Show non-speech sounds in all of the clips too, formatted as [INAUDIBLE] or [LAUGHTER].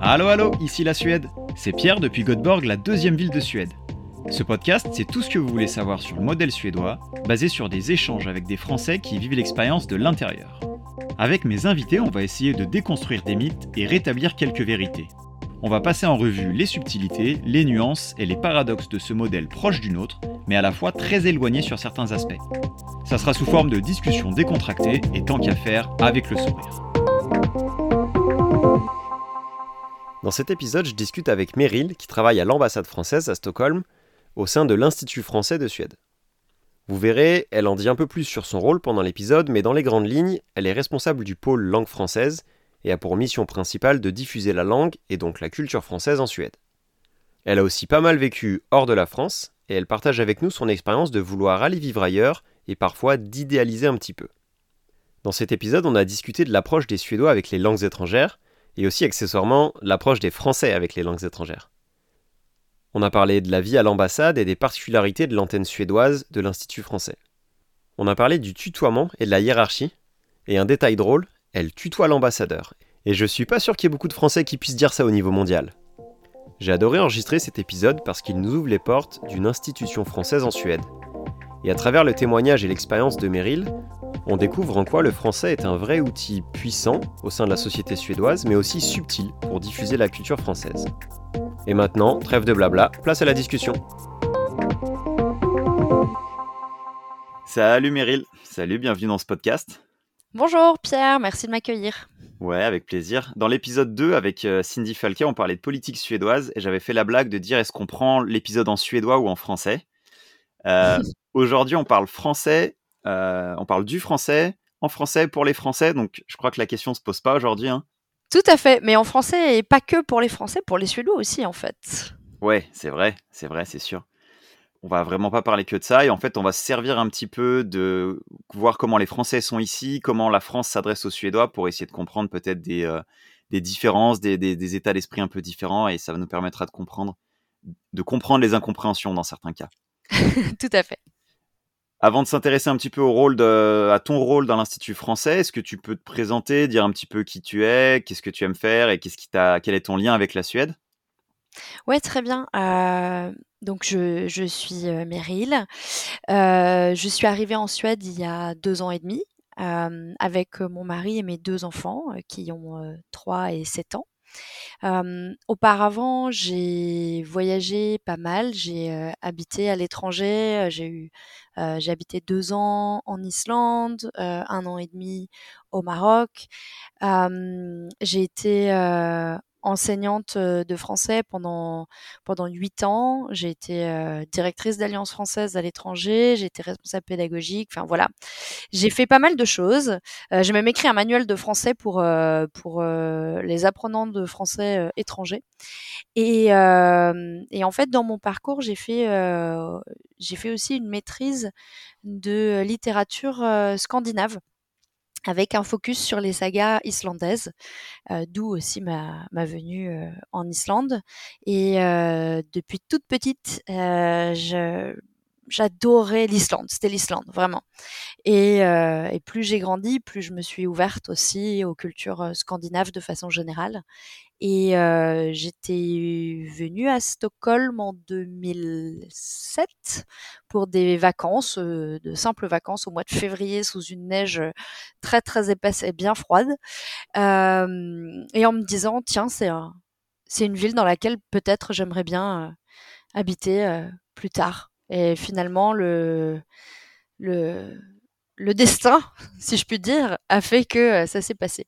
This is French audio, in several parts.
Allô, allô, ici la Suède. C'est Pierre depuis Göteborg, la deuxième ville de Suède. Ce podcast, c'est tout ce que vous voulez savoir sur le modèle suédois, basé sur des échanges avec des Français qui vivent l'expérience de l'intérieur. Avec mes invités, on va essayer de déconstruire des mythes et rétablir quelques vérités. On va passer en revue les subtilités, les nuances et les paradoxes de ce modèle proche du nôtre, mais à la fois très éloigné sur certains aspects. Ça sera sous forme de discussions décontractées et tant qu'à faire avec le sourire. Dans cet épisode, je discute avec Meryl, qui travaille à l'ambassade française à Stockholm, au sein de l'Institut français de Suède. Vous verrez, elle en dit un peu plus sur son rôle pendant l'épisode, mais dans les grandes lignes, elle est responsable du pôle langue française et a pour mission principale de diffuser la langue et donc la culture française en Suède. Elle a aussi pas mal vécu hors de la France, et elle partage avec nous son expérience de vouloir aller vivre ailleurs et parfois d'idéaliser un petit peu. Dans cet épisode, on a discuté de l'approche des Suédois avec les langues étrangères, et aussi accessoirement l'approche des Français avec les langues étrangères. On a parlé de la vie à l'ambassade et des particularités de l'antenne suédoise de l'Institut français. On a parlé du tutoiement et de la hiérarchie, et un détail drôle, elle tutoie l'ambassadeur. Et je suis pas sûr qu'il y ait beaucoup de Français qui puissent dire ça au niveau mondial. J'ai adoré enregistrer cet épisode parce qu'il nous ouvre les portes d'une institution française en Suède. Et à travers le témoignage et l'expérience de Meryl, on découvre en quoi le français est un vrai outil puissant au sein de la société suédoise, mais aussi subtil pour diffuser la culture française. Et maintenant, trêve de blabla, place à la discussion. Salut Meryl, salut, bienvenue dans ce podcast. Bonjour Pierre, merci de m'accueillir. Ouais, avec plaisir. Dans l'épisode 2, avec euh, Cindy Falquet, on parlait de politique suédoise et j'avais fait la blague de dire est-ce qu'on prend l'épisode en suédois ou en français? Euh, [LAUGHS] Aujourd'hui, on parle français euh, on parle du français, en français pour les Français, donc je crois que la question se pose pas aujourd'hui. Hein. Tout à fait, mais en français et pas que pour les Français, pour les Suédois aussi en fait. Ouais, c'est vrai, c'est vrai, c'est sûr. On va vraiment pas parler que de ça et en fait on va se servir un petit peu de voir comment les Français sont ici, comment la France s'adresse aux Suédois pour essayer de comprendre peut-être des, euh, différences, des, des états d'esprit un peu différents et ça nous permettra de comprendre, de comprendre les incompréhensions dans certains cas. [LAUGHS] Tout à fait. Avant de s'intéresser un petit peu au rôle de, à ton rôle dans l'Institut français, est-ce que tu peux te présenter, dire un petit peu qui tu es, qu'est-ce que tu aimes faire et qu'est-ce qui t'a, quel est ton lien avec la Suède? Ouais, très bien. Euh, donc, je, je suis euh, Meryl. Euh, je suis arrivée en Suède il y a deux ans et demi avec mon mari et mes deux enfants qui ont 3 et 7 ans auparavant, j'ai voyagé pas mal. J'ai habité à l'étranger. J'ai eu, habité deux ans en Islande, un an et demi au Maroc. j'ai été enseignante de français pendant pendant huit ans. J'ai été directrice d'Alliance française à l'étranger. J'ai été responsable pédagogique. Enfin voilà, j'ai fait pas mal de choses. j'ai même écrit un manuel de français pour pour les apprenants de français étrangers. Et, et en fait, dans mon parcours, j'ai fait j'ai fait aussi une maîtrise de littérature scandinave avec un focus sur les sagas islandaises, euh, d'où aussi ma, venue euh, en Islande. Et euh, depuis toute petite, je, j'adorais l'Islande. C'était l'Islande, vraiment. Et, euh, et plus j'ai grandi, plus je me suis ouverte aussi aux cultures euh, scandinaves de façon générale. Et euh, j'étais venue à Stockholm en 2007 pour des vacances, euh, de simples vacances au mois de février sous une neige très très épaisse et bien froide. Euh, et en me disant, tiens, c'est c'est une ville dans laquelle peut-être j'aimerais bien euh, habiter plus tard. Et finalement, le, le, le destin, [LAUGHS] si je puis dire, a fait que euh, ça s'est passé.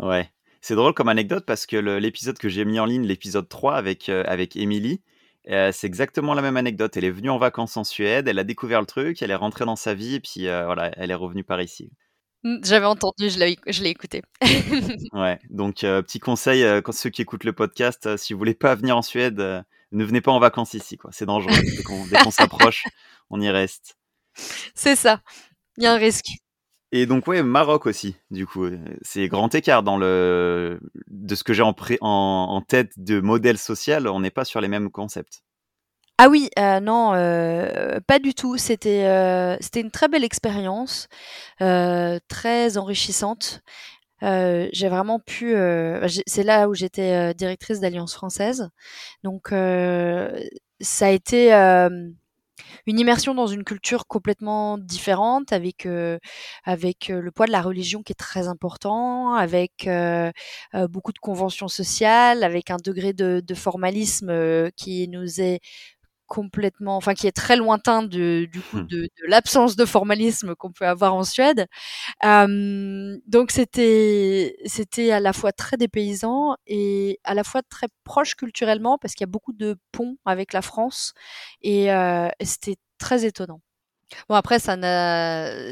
Ouais. C'est drôle comme anecdote parce que l'épisode que j'ai mis en ligne, l'épisode 3 avec, euh, avec Emily, euh, c'est exactement la même anecdote. Elle est venue en vacances en Suède, elle a découvert le truc, elle est rentrée dans sa vie et puis voilà, elle est revenue par ici. Mmh, j'avais entendu, je l'ai écouté. ouais, donc petit conseil, ceux qui écoutent le podcast, si vous voulez pas venir en Suède, ne venez pas en vacances ici, quoi. C'est dangereux. [LAUGHS] Dès qu'on s'approche, on y reste. C'est ça. Il y a un risque. Et donc ouais, Maroc aussi, du coup, c'est grand écart dans le de ce que j'ai en, en, tête de modèle social. On n'est pas sur les mêmes concepts. Ah oui, euh, non, euh, pas du tout. C'était euh, c'était une très belle expérience, très enrichissante. J'ai vraiment pu. Bah, c'est là où j'étais directrice d'Alliance française, donc ça a été une immersion dans une culture complètement différente, avec avec le poids de la religion qui est très important, avec beaucoup de conventions sociales, avec un degré de, de formalisme qui nous est complètement, enfin qui est très lointain de, du coup, mmh. de, de l'absence de formalisme qu'on peut avoir en Suède. Euh, donc c'était c'était à la fois très dépaysant et à la fois très proche culturellement parce qu'il y a beaucoup de ponts avec la France et, euh, et c'était très étonnant. Bon après ça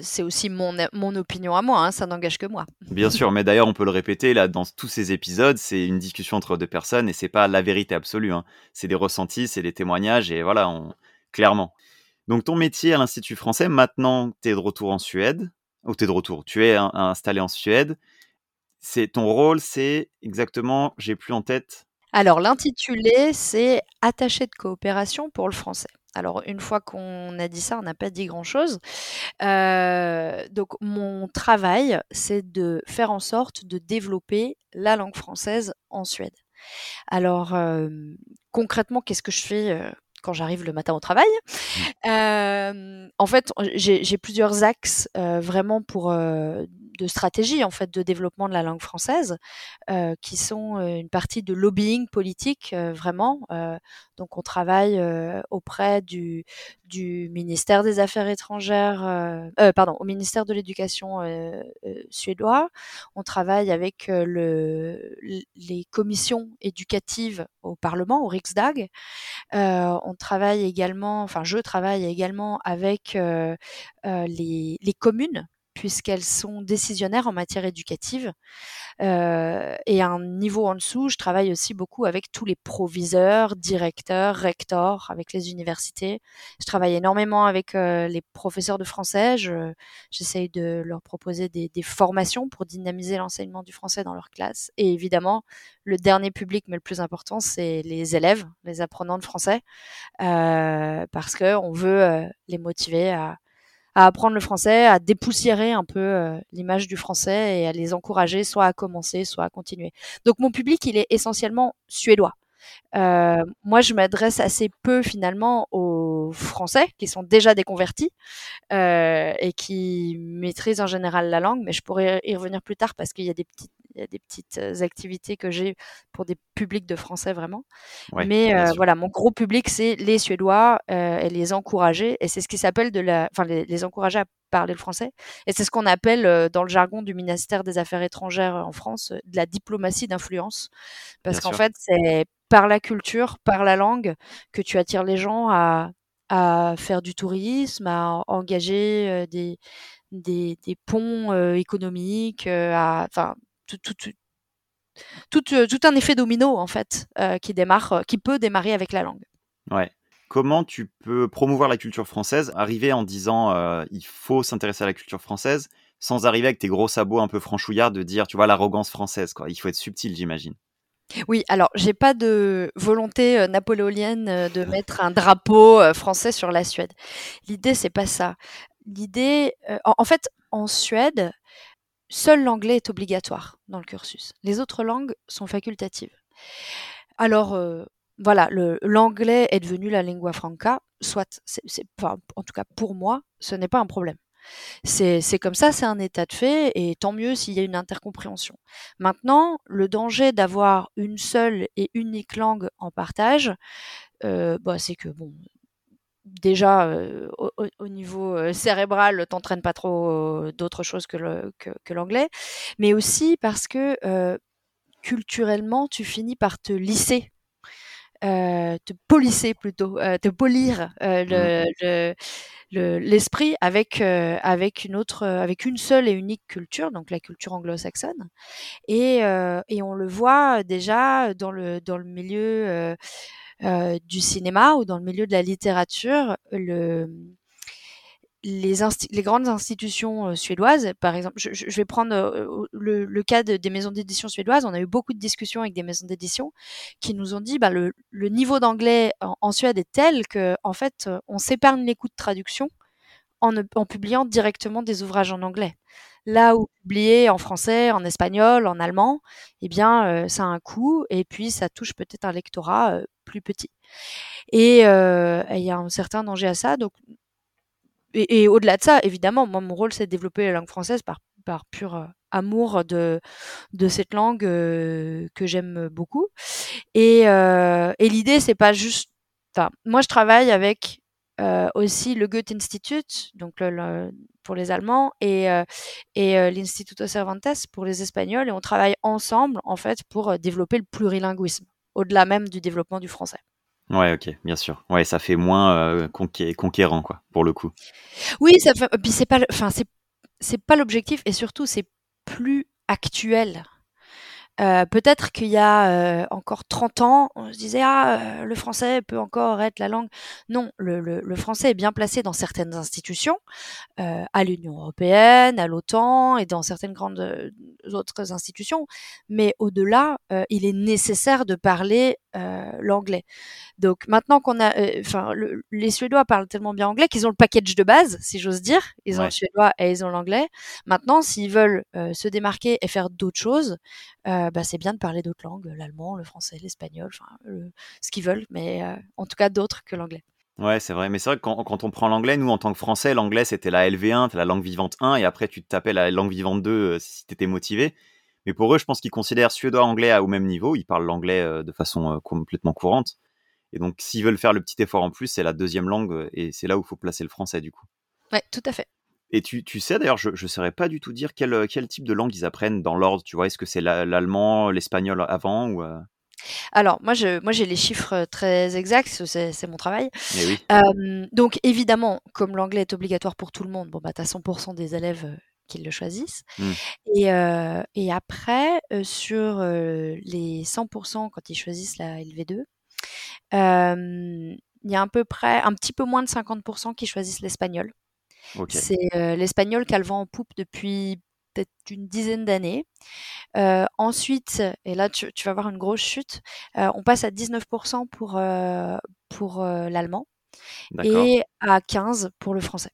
c'est aussi mon, mon opinion à moi, hein, ça n'engage que moi. Bien sûr, mais d'ailleurs on peut le répéter là dans tous ces épisodes, c'est une discussion entre deux personnes et c'est pas la vérité absolue. Hein. C'est des ressentis, c'est des témoignages et voilà, on... clairement. Donc ton métier à l'Institut français, maintenant tu es de retour en Suède, ou tu es de retour, tu es installé en Suède. C'est ton rôle, c'est exactement, j'ai plus en tête. Alors l'intitulé, c'est attaché de coopération pour le français. Alors, une fois qu'on a dit ça, on n'a pas dit grand-chose. Euh, donc, mon travail, c'est de faire en sorte de développer la langue française en Suède. Alors, euh, concrètement, qu'est-ce que je fais euh, quand j'arrive le matin au travail? Mmh. en fait, j'ai plusieurs axes vraiment pour de stratégie en fait de développement de la langue française, euh, qui sont euh, une partie de lobbying politique euh, vraiment. donc on travaille auprès du, du ministère des Affaires étrangères, pardon, au ministère de l'Éducation suédois. On travaille avec le, les commissions éducatives au Parlement, au Riksdag. on travaille également, enfin je travaille également avec les, les communes puisqu'elles sont décisionnaires en matière éducative. Euh, et à un niveau en dessous, je travaille aussi beaucoup avec tous les proviseurs, directeurs, recteurs, avec les universités. Je travaille énormément avec euh, les professeurs de français. J'essaye de leur proposer des, des formations pour dynamiser l'enseignement du français dans leur classe. Et évidemment, le dernier public, mais le plus important, c'est les élèves, les apprenants de français, euh, parce qu'on veut euh, les motiver à à apprendre le français, à dépoussiérer un peu euh, l'image du français et à les encourager soit à commencer, soit à continuer. Donc mon public, il est essentiellement suédois. Euh, moi, je m'adresse assez peu finalement aux Français qui sont déjà déconvertis euh, et qui maîtrisent en général la langue, mais je pourrais y revenir plus tard parce qu'il y a des petites, y a des petites activités que j'ai pour des publics de Français vraiment. mais euh, voilà, mon gros public, c'est les Suédois euh, et les encourager, et c'est ce qui s'appelle de la, enfin les, les encourager à parler le français. Et c'est ce qu'on appelle euh, dans le jargon du ministère des Affaires étrangères en France de la diplomatie d'influence. Parce qu'en fait, c'est par la culture, par la langue, que tu attires les gens à, à faire du tourisme, à engager des, des, des ponts euh, économiques, à, enfin, tout, tout, tout, tout, un effet domino en fait qui démarre, qui peut démarrer avec la langue. Ouais. Comment tu peux promouvoir la culture française, arriver en disant il faut s'intéresser à la culture française, sans arriver avec tes gros sabots un peu franchouillards de dire tu vois l'arrogance française quoi? Il faut être subtil j'imagine. Oui, alors j'ai pas de volonté euh, napoléonienne euh, de [LAUGHS] mettre un drapeau euh, français sur la Suède. L'idée c'est pas ça. L'idée, en, fait, en Suède, seul l'anglais est obligatoire dans le cursus. Les autres langues sont facultatives. Alors voilà, l'anglais est devenu la lingua franca. Soit, en tout cas pour moi, ce n'est pas un problème. C'est comme ça, c'est un état de fait, et tant mieux s'il y a une intercompréhension. Maintenant, le danger d'avoir une seule et unique langue en partage, euh, bah, c'est que bon, déjà euh, au, niveau euh, cérébral, t'entraînes pas trop d'autres choses que l'anglais, que, mais aussi parce que culturellement, tu finis par te lisser te polisser plutôt, te polir le, l'esprit avec avec une autre avec une seule et unique culture donc la culture anglo-saxonne. Et, et on le voit déjà dans le dans le milieu du cinéma ou dans le milieu de la littérature le les, grandes institutions suédoises, par exemple, je, vais prendre le, le, cas de, des maisons d'édition suédoises. On a eu beaucoup de discussions avec des maisons d'édition qui nous ont dit bah, le, niveau d'anglais en, Suède est tel que en fait, on s'épargne les coûts de traduction en, publiant directement des ouvrages en anglais. Là où publier en français, en espagnol, en allemand, eh bien, euh, ça a un coût et puis ça touche peut-être un lectorat euh, plus petit. Et il y a un certain danger à ça. Donc, et, au-delà de ça, évidemment, moi, mon rôle, c'est de développer la langue française par, par pur euh, amour de, de cette langue euh, que j'aime beaucoup. Et, euh, et l'idée, c'est pas juste. Moi, je travaille avec aussi le Goethe Institute, donc pour les Allemands, et, et l'Instituto Cervantes pour les Espagnols, et on travaille ensemble, en fait, pour développer le plurilinguisme, au-delà même du développement du français. Ouais, ok, bien sûr. Ouais, ça fait moins euh, conqué conquérant, quoi, pour le coup. Oui, ça fait. Puis c'est pas, enfin, c'est, c'est pas l'objectif, et surtout, c'est plus actuel. Euh, peut-être qu'il y a euh, encore 30 ans, on se disait ah euh, le français peut encore être la langue. Non, le, le, le français est bien placé dans certaines institutions, euh, à l'Union européenne, à l'OTAN et dans certaines grandes autres institutions. Mais au-delà, il est nécessaire de parler l'anglais. Donc maintenant qu'on a, enfin les Suédois parlent tellement bien anglais qu'ils ont le package de base, si j'ose dire. Ils ont le suédois et ils ont l'anglais. Maintenant, s'ils veulent se démarquer et faire d'autres choses euh, bah, c'est bien de parler d'autres langues, l'allemand, le français, l'espagnol, enfin, ce qu'ils veulent, mais euh, en tout cas d'autres que l'anglais. Ouais, c'est vrai. Mais c'est vrai que quand, quand on prend l'anglais, nous, en tant que Français, l'anglais, c'était la LV1, la langue vivante 1, et après, tu te tapais la langue vivante 2 euh, si tu étais motivé. Mais pour eux, je pense qu'ils considèrent suédois-anglais au même niveau. Ils parlent l'anglais de façon complètement courante. Et donc, s'ils veulent faire le petit effort en plus, c'est la deuxième langue, et c'est là où il faut placer le français, du coup. Ouais, tout à fait. Et tu, tu sais, d'ailleurs, je ne saurais pas du tout dire quel, quel type de langue ils apprennent dans l'ordre. Tu vois, est-ce que c'est l'allemand, l'espagnol avant ou euh? Alors, moi, je, moi, j'ai les chiffres très exacts, c'est mon travail. Eh oui. Euh, donc, évidemment, comme l'anglais est obligatoire pour tout le monde, bon, bah, tu as 100% des élèves qui le choisissent. Mmh. Et, euh, et après, euh, sur les 100% quand ils choisissent la LV2, il y a à peu près un petit peu moins de 50% qui choisissent l'espagnol. Okay. C'est euh, l'espagnol qui a le vent en poupe depuis peut-être une dizaine d'années. Euh, ensuite, et là tu, tu, vas voir une grosse chute, euh, on passe à 19% pour, pour euh, l'allemand et à 15% pour le français.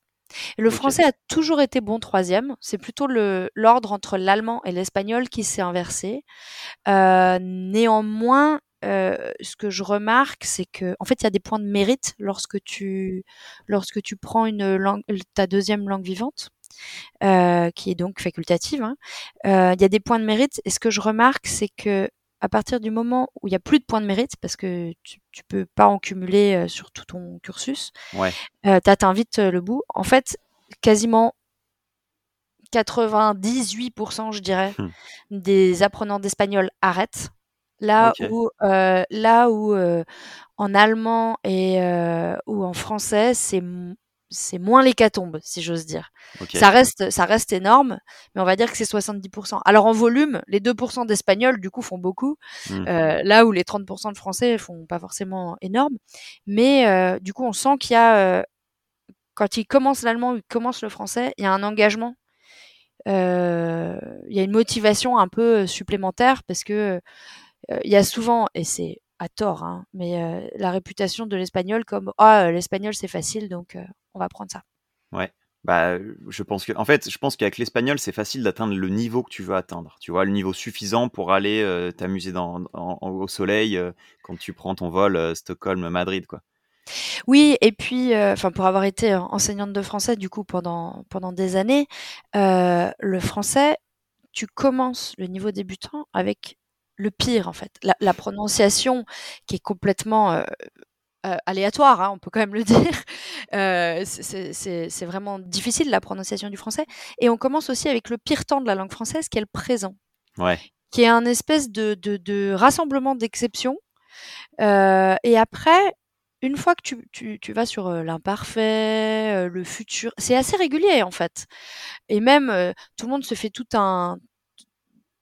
Le okay. français a toujours été bon troisième. C'est plutôt l'ordre entre l'allemand et l'espagnol qui s'est inversé. Euh, néanmoins, euh, ce que je remarque, c'est que en fait, il y a des points de mérite lorsque tu lorsque tu prends une langue, ta deuxième langue vivante. Euh, qui est donc facultative. Hein. Euh, il y a des points de mérite. Et ce que je remarque, c'est que à partir du moment où il n'y a plus de points de mérite, parce que tu, tu peux pas en cumuler sur tout ton cursus, ouais. tu atteins vite le bout. En fait, quasiment 98%, je dirais, Hmm. des apprenants d'espagnol arrêtent. Là où, euh, là où euh, en allemand et euh, ou en français, c'est c'est moins l'hécatombe, si j'ose dire. Ça reste, ça reste énorme, mais on va dire que c'est 70%. Alors en volume, les 2% d'espagnol, du coup, font beaucoup, euh, là où les 30% de français font pas forcément énorme. Mais euh, du coup, on sent qu'il y a, euh, quand ils commencent l'allemand ou ils commencent le français, il y a un engagement il y a une motivation un peu supplémentaire parce que il y a souvent, et c'est à tort, hein, mais euh, la réputation de l'espagnol comme ah l'espagnol c'est facile donc euh, on va prendre ça. Ouais. Bah, je pense que, en fait, je pense qu'avec l'espagnol, c'est facile d'atteindre le niveau que tu veux atteindre. Tu vois, le niveau suffisant pour aller euh, t'amuser dans, au soleil euh, quand tu prends ton vol euh, Stockholm-Madrid, quoi. Oui, et puis, enfin pour avoir été enseignante de français du coup pendant pendant des années, euh, le français, tu commences le niveau débutant avec le pire en fait, la, la prononciation qui est complètement euh, euh, aléatoire, hein, on peut quand même le [LAUGHS] dire. Euh, c'est vraiment difficile la prononciation du français. Et on commence aussi avec le pire temps de la langue française, qui est le présent, Ouais. qui est un espèce de, de, de rassemblement d'exceptions. Et après, une fois que tu, tu, tu vas sur l'imparfait, le futur, c'est assez régulier en fait. Et même, tout le monde se fait tout un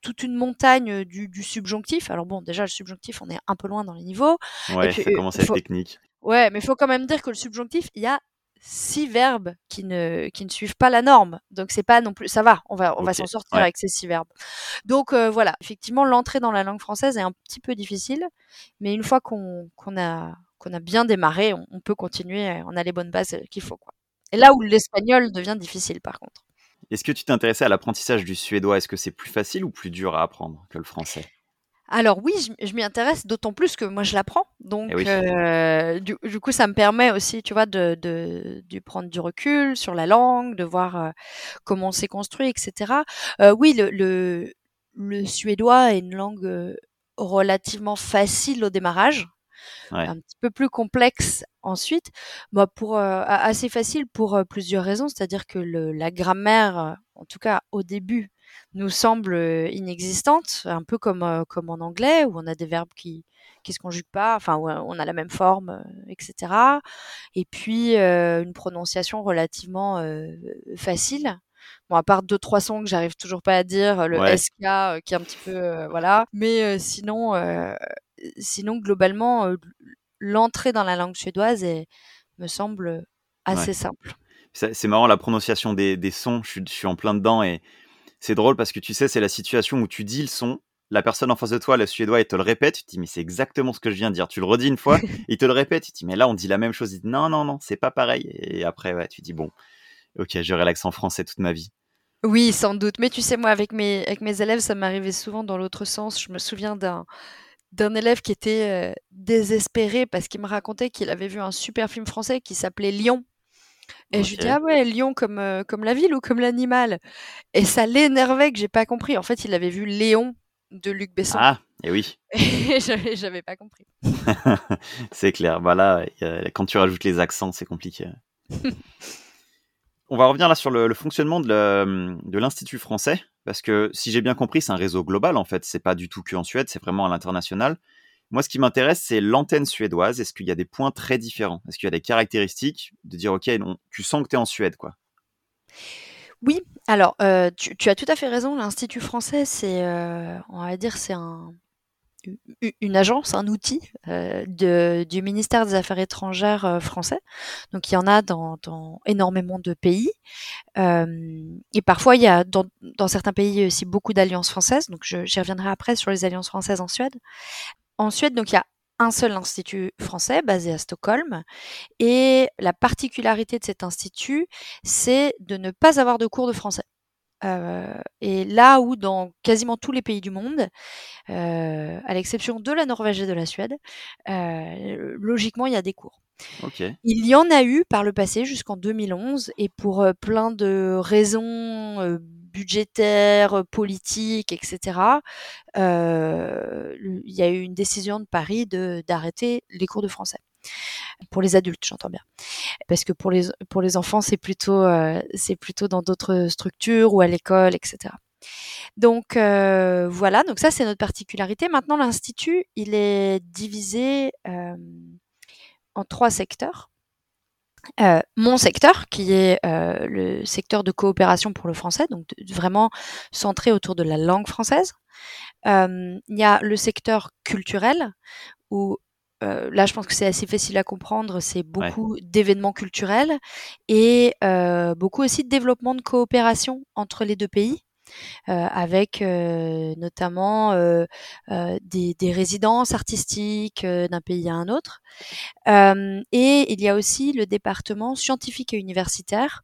toute une montagne du, du, subjonctif. Alors bon, déjà le subjonctif, on est un peu loin dans les niveaux. Ouais, puis, ça commence à être faut... technique. Ouais, mais il faut quand même dire que le subjonctif, il y a six verbes qui ne, qui ne suivent pas la norme. Donc c'est pas non plus, ça va, on va, on va s'en sortir ouais. avec ces six verbes. Donc euh, voilà, effectivement, l'entrée dans la langue française est un petit peu difficile, mais une fois qu'on a, qu'on a bien démarré, on, on peut continuer, on a les bonnes bases qu'il faut. Quoi. Et là où l'espagnol devient difficile par contre. Est-ce que tu t'intéressais à l'apprentissage du suédois? Est-ce que c'est plus facile ou plus dur à apprendre que le français? Alors oui, je, je m'y intéresse d'autant plus que moi je l'apprends. Donc Eh oui. euh, du, du coup, ça me permet aussi, tu vois, de, de, de prendre du recul sur la langue, de voir euh, comment on s'est construit, etc. Euh, oui, le, le, le suédois est une langue relativement facile au démarrage, Ouais. un petit peu plus complexe ensuite, bah pour euh, assez facile pour euh, plusieurs raisons, c'est-à-dire que le, la grammaire, euh, en tout cas au début, nous semble inexistante, un peu comme euh, comme en anglais où on a des verbes qui qui se conjuguent pas, enfin où on a la même forme, etc. Et puis une prononciation relativement facile. Bon, à part deux trois sons que j'arrive toujours pas à dire, le Ouais. SK qui est un petit peu voilà, mais sinon sinon globalement l'entrée dans la langue suédoise est, me semble assez Ouais. simple. C'est marrant la prononciation des, des sons, je suis, je suis en plein dedans et c'est drôle parce que tu sais, c'est la situation où tu dis le son, la personne en face de toi, le suédois, il te le répète, tu te dis mais c'est exactement ce que je viens de dire. Tu le redis une fois, [LAUGHS] il te le répète, tu te dis mais là on dit la même chose, il dit non, non, non, c'est pas pareil. Et après, ouais, tu dis bon, ok, j'aurai l'accent français toute ma vie. Oui, sans doute. Mais tu sais, moi, avec mes, avec mes élèves, ça m'arrivait souvent dans l'autre sens. Je me souviens d'un, d'un élève qui était euh, désespéré parce qu'il me racontait qu'il avait vu un super film français qui s'appelait Lion. Et je lui dis, ah ouais, Lion comme, euh, comme la ville ou comme l'animal? Et ça l'énervait que j'ai pas compris. En fait, il avait vu Léon de Luc Besson. Ah, et oui, [LAUGHS] Et j'avais, j'avais pas compris. [LAUGHS] c'est clair. Bah là, y a- quand tu rajoutes les accents, c'est compliqué. [LAUGHS] On va revenir là sur le, le fonctionnement de l'Institut français, parce que si j'ai bien compris, c'est un réseau global en fait. C'est pas du tout que en Suède, c'est vraiment à l'international. Moi, ce qui m'intéresse, c'est l'antenne suédoise. Est-ce qu'il y a des points très différents? Est-ce qu'il y a des caractéristiques de dire, ok, non, tu sens que tu es en Suède, quoi? Oui, alors euh, tu, as tout à fait raison. L'Institut français, c'est, euh, on va dire, c'est un, une agence, un outil euh, du ministère des Affaires étrangères euh, français. Donc il y en a dans, énormément de pays. Euh, et parfois, il y a dans, certains pays aussi beaucoup d'alliances françaises. Donc j'y reviendrai après sur les alliances françaises en Suède. En Suède, donc il y a un seul institut français basé à Stockholm. Et la particularité de cet institut, c'est de ne pas avoir de cours de français. Euh, et là où dans quasiment tous les pays du monde, euh, à l'exception de la Norvège et de la Suède, euh, logiquement il y a des cours. Il y en a eu par le passé jusqu'en 2011 et pour plein de raisons budgétaires, politiques, etc. il y a eu une décision de Paris d'arrêter les cours de français pour les adultes, j'entends bien, parce que pour les pour les enfants c'est plutôt euh, c'est plutôt dans d'autres structures ou à l'école, etc. Donc euh, voilà, donc ça c'est notre particularité. Maintenant l'institut il est divisé euh, en trois secteurs. Mon secteur, qui est le secteur de coopération pour le français, donc vraiment centré autour de la langue française. Il y a le secteur culturel, où euh, là je pense que c'est assez facile à comprendre, c'est beaucoup d'événements culturels et euh, beaucoup aussi de développement de coopération entre les deux pays. euh, avec notamment des, des résidences artistiques d'un pays à un autre. Et il y a aussi le département scientifique et universitaire,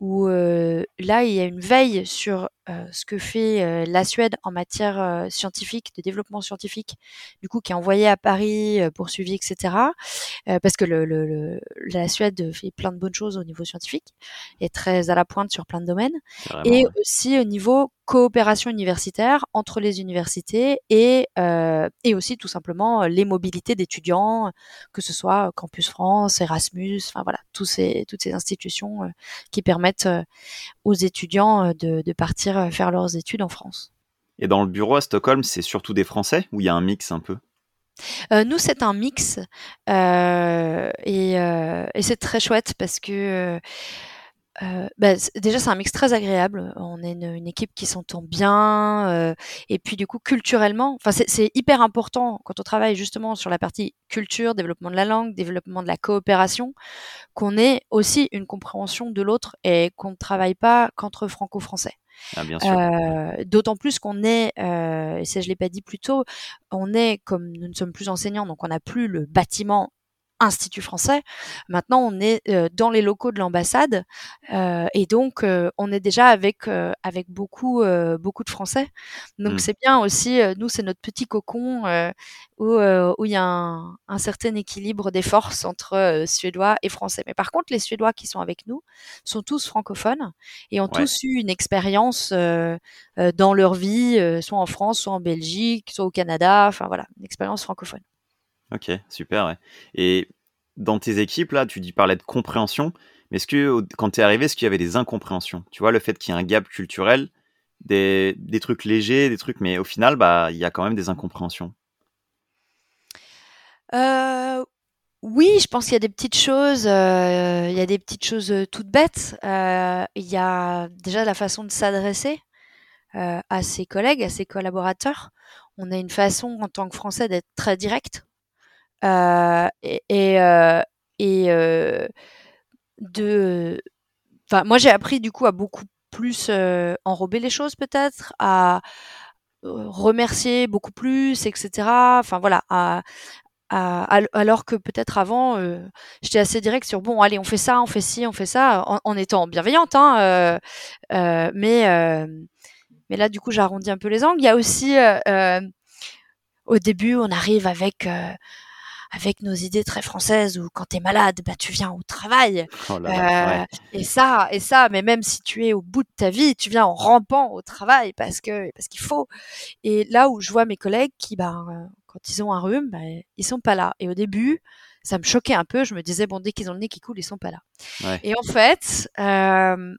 où là, il y a une veille sur ce que fait euh, la Suède en matière euh, scientifique, de développement scientifique, du coup, qui est envoyé à Paris, euh, poursuivi, etc. Euh, parce que le, le, le- la Suède fait plein de bonnes choses au niveau scientifique, est très à la pointe sur plein de domaines et ouais. aussi au niveau coopération universitaire entre les universités et, euh, et aussi tout simplement euh, les mobilités d'étudiants, que ce soit Campus France, Erasmus, enfin voilà, tous ces, toutes ces institutions euh, qui permettent euh, aux étudiants euh, de, de partir euh, faire leurs études en France. Et dans le bureau à Stockholm, c'est surtout des Français ou il y a un mix un peu? Euh, nous, c'est un mix euh, et, euh, et c'est très chouette parce que bah, déjà, c'est un mix très agréable. On est une, équipe qui s'entend bien. Et puis, du coup, culturellement, c'est hyper important quand on travaille justement sur la partie culture, développement de la langue, développement de la coopération, qu'on ait aussi une compréhension de l'autre et qu'on ne travaille pas qu'entre franco-français. Ah, euh, D'autant plus qu'on est, euh, et ça je l'ai pas dit plus tôt, on est comme nous ne sommes plus enseignants, donc on n'a plus le bâtiment Institut français. Maintenant, on est euh, dans les locaux de l'ambassade euh, et donc euh, on est déjà avec avec beaucoup beaucoup de Français. Donc mmh. c'est bien aussi. nous, c'est notre petit cocon où où il y a un, un, certain équilibre des forces entre Suédois et Français. Mais par contre, les Suédois qui sont avec nous sont tous francophones et ont tous eu une expérience dans leur vie, soit en France, soit en Belgique, soit au Canada. Enfin voilà, une expérience francophone. Ok, super. Et dans tes équipes, là, tu dis parler de compréhension, mais est-ce que quand tu es arrivé, est-ce qu'il y avait des incompréhensions? Tu vois, le fait qu'il y ait un gap culturel, des, des, trucs légers, des trucs, mais au final, bah, il y a quand même des incompréhensions. Euh, oui, je pense qu'il y a des petites choses, euh, il y a des petites choses euh, toutes bêtes. il y a déjà la façon de s'adresser à ses collègues, à ses collaborateurs. On a une façon en tant que Français d'être très direct. Euh, et et, euh, euh, de enfin moi j'ai appris du coup à beaucoup plus enrober les choses peut-être à remercier beaucoup plus etc enfin voilà alors que peut-être avant, j'étais assez direct sur bon, allez, on fait ça, on fait ci, on fait ça, en, étant bienveillante, hein, mais mais là, du coup, j'arrondis un peu les angles. Il y a aussi, au début, on arrive avec avec nos idées très françaises où quand tu es malade, bah, tu viens au travail. Oh euh, et ça, et ça, mais même si tu es au bout de ta vie, tu viens en rampant au travail parce que parce qu'il faut. Et là où je vois mes collègues qui, bah, quand ils ont un rhume, bah, ils sont pas là. Et au début, ça me choquait un peu. Je me disais bon, dès qu'ils ont le nez qui coule, ils sont pas là. Et en fait, euh,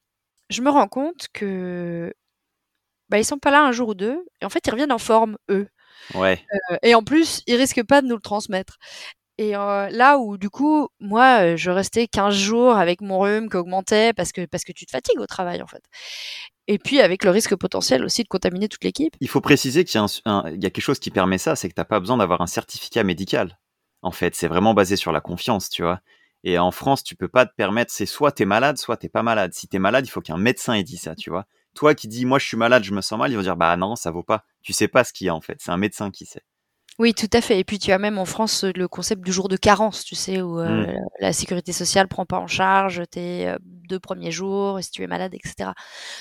je me rends compte que bah, ils sont pas là un jour ou deux. Et en fait, ils reviennent en forme eux. Ouais. Euh, et en plus, ils risquent pas de nous le transmettre. Et euh, là où, du coup, moi, euh, je restais 15 jours avec mon rhume qui augmentait parce que, parce que tu te fatigues au travail, en fait. Et puis, avec le risque potentiel aussi de contaminer toute l'équipe. Il faut préciser qu'il y, y, a quelque chose qui permet ça, c'est que tu n'as pas besoin d'avoir un certificat médical. En fait, c'est vraiment basé sur la confiance, tu vois. Et en France, tu peux pas te permettre, c'est soit tu es malade, soit t'es pas malade. Si tu es malade, il faut qu'un médecin ait dit ça, tu vois. Toi qui dis, moi je suis malade, je me sens mal, ils vont dire, bah non, ça vaut pas. Tu sais pas ce qu'il y a en fait. C'est un médecin qui sait. Oui, tout à fait. Et puis tu as même en France le concept du jour de carence, tu sais, où euh, mmh. la sécurité sociale prend pas en charge tes euh, deux premiers jours, si tu es malade, etc.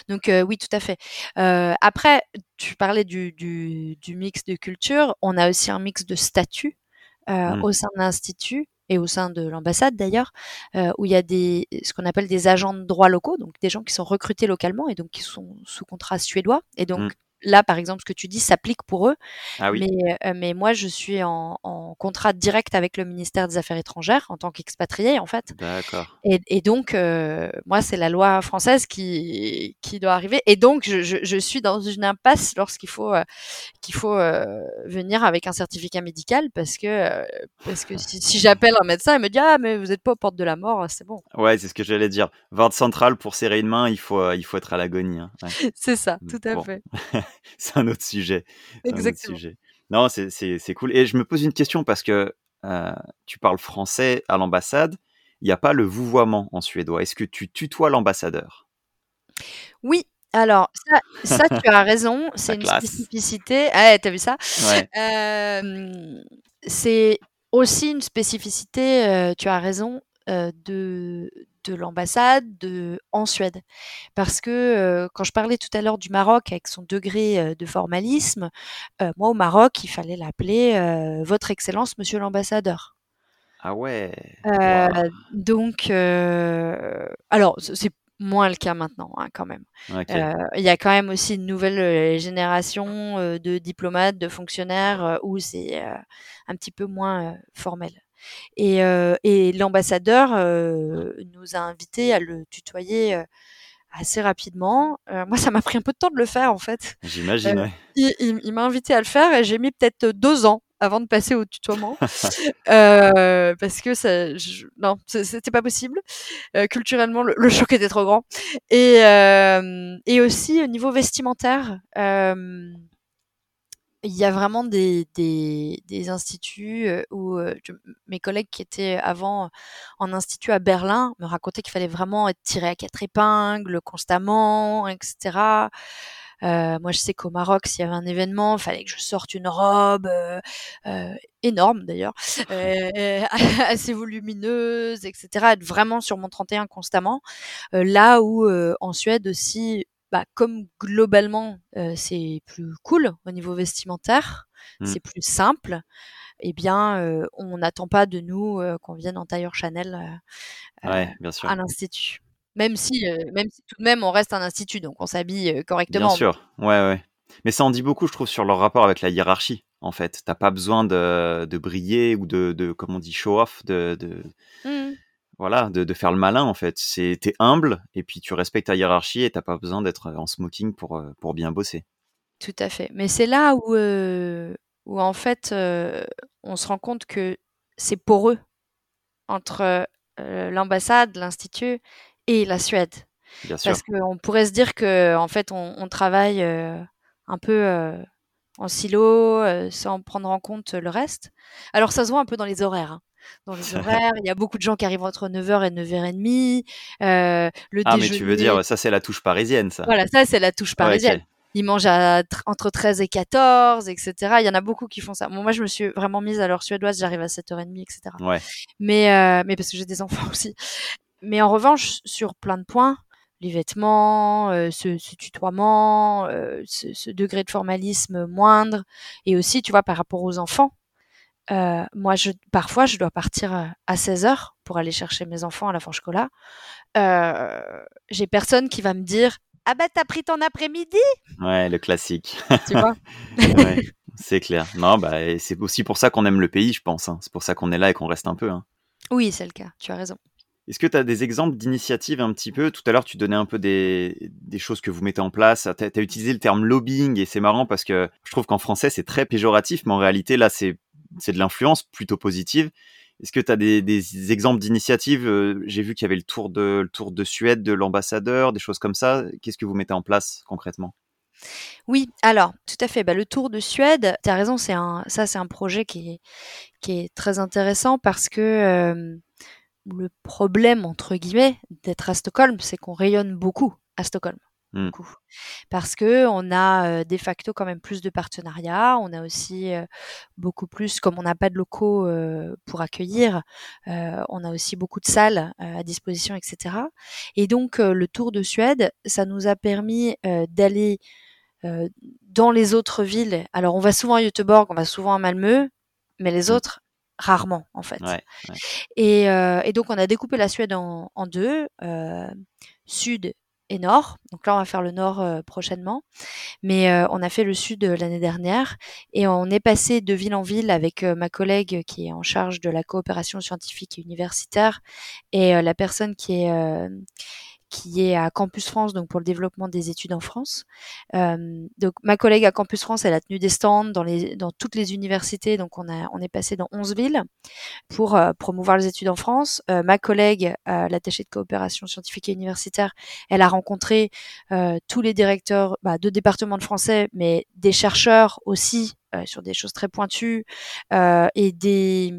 Donc euh, oui, tout à fait. après, tu parlais du, du, mix de culture. On a aussi un mix de statut mmh. au sein de l'institut et au sein de l'ambassade d'ailleurs, euh, où il y a des, ce qu'on appelle des agents de droit locaux, donc des gens qui sont recrutés localement et donc qui sont sous contrat suédois. Et donc, mmh là, par exemple, ce que tu dis s'applique pour eux. Ah oui. mais, euh, mais moi, je suis en, en, contrat direct avec le ministère des Affaires étrangères en tant qu'expatrié, en fait. D'accord. Et, et, donc, euh, moi, c'est la loi française qui, qui doit arriver. Et donc, je, je, je suis dans une impasse lorsqu'il faut, euh, qu'il faut venir avec un certificat médical parce que, parce que si, si j'appelle un médecin, il me dit Ah, mais vous n'êtes pas aux portes de la mort, c'est bon. Ouais, c'est ce que j'allais dire. Vente centrale pour serrer une main, il faut, il faut être à l'agonie. Hein. Ouais. [LAUGHS] C'est ça, tout à fait. [LAUGHS] [LAUGHS] c'est un autre sujet. Exactement. Autre sujet. Non, c'est cool. Et je me pose une question parce que euh, tu parles français à l'ambassade. Il n'y a pas le vouvoiement en suédois. Est-ce que tu tutoies l'ambassadeur? Oui. Alors, ça, ça tu as [LAUGHS] raison. C'est une spécificité. Ah, t'as vu ça? Ouais. euh, C'est aussi une spécificité, euh, tu as raison, de, de l'ambassade en Suède. Parce que euh, quand je parlais tout à l'heure du Maroc avec son degré euh, de formalisme, moi au Maroc, il fallait l'appeler Votre Excellence, Monsieur l'ambassadeur. Ah ouais. Donc, alors c'est moins le cas maintenant, hein, quand même. Il y a quand même aussi une nouvelle génération de diplomates, de fonctionnaires où c'est un petit peu moins formel. Et, euh, et l'ambassadeur euh, nous a invités à le tutoyer euh, assez rapidement. moi, ça m'a pris un peu de temps de le faire, en fait. J'imagine, Il, il, m'a invité à le faire et j'ai mis peut-être deux ans avant de passer au tutoiement [LAUGHS] [LAUGHS] euh, parce que ça, je, non, c'était pas possible. Euh, culturellement, le, choc était trop grand. Et, euh, et aussi au niveau vestimentaire, euh, il y a vraiment des, des, des instituts où mes collègues qui étaient avant en institut à Berlin me racontaient qu'il fallait vraiment être tiré à quatre épingles constamment, etc. Euh, moi, je sais qu'au Maroc, s'il y avait un événement, il fallait que je sorte une robe euh, euh énorme d'ailleurs, [LAUGHS] [LAUGHS] assez volumineuse, etc. Être vraiment sur mon 31 constamment. là où en Suède aussi, bah, comme globalement c'est plus cool au niveau vestimentaire, mmh. c'est plus simple. Eh bien, on n'attend pas de nous qu'on vienne en tailleur Chanel ouais, bien sûr. à l'institut. Même si, même si tout de même on reste un institut, donc on s'habille correctement. Bien sûr, ouais, ouais. Mais ça en dit beaucoup, je trouve, sur leur rapport avec la hiérarchie. En fait, t'as pas besoin de, de, briller ou de, de, comme on dit, show off, de, de... Mmh. Voilà, de, de, faire le malin en fait. C'est t'es humble et puis tu respectes ta hiérarchie et t'as pas besoin d'être en smoking pour pour bien bosser. Tout à fait. Mais c'est là où où en fait on se rend compte que c'est poreux entre l'ambassade, l'institut et la Suède. Bien sûr. Parce qu'on pourrait se dire que en fait on, on travaille euh, un peu euh, en silo euh, sans prendre en compte le reste. Alors ça se voit un peu dans les horaires. Hein. Dans les horaires, il y a beaucoup de gens qui arrivent entre 9h et 9h30. Euh, le ah, mais tu veux dire, ça c'est la touche parisienne, ça. Voilà, ça c'est la touche parisienne. Ils mangent à, entre 13 et 14, etc. Il y en a beaucoup qui font ça. moi, je me suis vraiment mise à l'heure suédoise. J'arrive à 7h30, etc. Ouais. Mais, mais parce que j'ai des enfants [LAUGHS] aussi. Mais en revanche, sur plein de points, les vêtements, euh, ce, ce, tutoiement, euh, ce, ce, degré de formalisme moindre, et aussi, tu vois, par rapport aux enfants, euh, moi, je, parfois, je dois partir à 16 heures pour aller chercher mes enfants à la Franche-Cola. Euh, J'ai personne qui va me dire Ah bah, t'as pris ton après-midi? Ouais, le classique. Tu vois? [LAUGHS] Ouais, C'est clair. Non, bah, c'est aussi pour ça qu'on aime le pays, je pense. Hein. C'est pour ça qu'on est là et qu'on reste un peu. Hein. Oui, c'est le cas, tu as raison. Est-ce que tu as des exemples d'initiatives un petit peu? Tout à l'heure, tu donnais un peu des, des, choses que vous mettez en place. Tu as, utilisé le terme lobbying et c'est marrant parce que je trouve qu'en français, c'est très péjoratif, mais en réalité, là, c'est de l'influence plutôt positive. Est-ce que tu as des, exemples d'initiatives J'ai vu qu'il y avait le tour, de, le tour de Suède de l'ambassadeur, des choses comme ça. Qu'est-ce que vous mettez en place concrètement? Oui, alors tout à fait. Bah, le Tour de Suède, tu as raison, c'est un, ça c'est un projet qui est, qui est très intéressant parce que le problème, entre guillemets, d'être à Stockholm, c'est qu'on rayonne beaucoup à Stockholm. Mmh. Beaucoup. Parce que on a euh, de facto quand même plus de partenariats, on a aussi euh, beaucoup plus, comme on n'a pas de locaux euh, pour accueillir, on a aussi beaucoup de salles à disposition, etc. Et donc le Tour de Suède, ça nous a permis d'aller dans les autres villes. Alors on va souvent à Göteborg, on va souvent à Malmö, mais les mmh. autres, rarement en fait. Et, euh, et, donc on a découpé la Suède en, en deux, euh, sud et nord. Donc là on va faire le nord euh, prochainement, mais euh, on a fait le sud euh, l'année dernière et on est passé de ville en ville avec ma collègue qui est en charge de la coopération scientifique et universitaire et la personne qui est qui est à Campus France, donc pour le développement des études en France. Euh, donc ma collègue à Campus France, elle a tenu des stands dans, les, dans toutes les universités, donc on, a, on est passé dans 11 villes pour euh, promouvoir les études en France. Euh, ma collègue, euh, l'attachée de coopération scientifique et universitaire, elle a rencontré euh, tous les directeurs bah, de départements de français, mais des chercheurs aussi sur des choses très pointues et des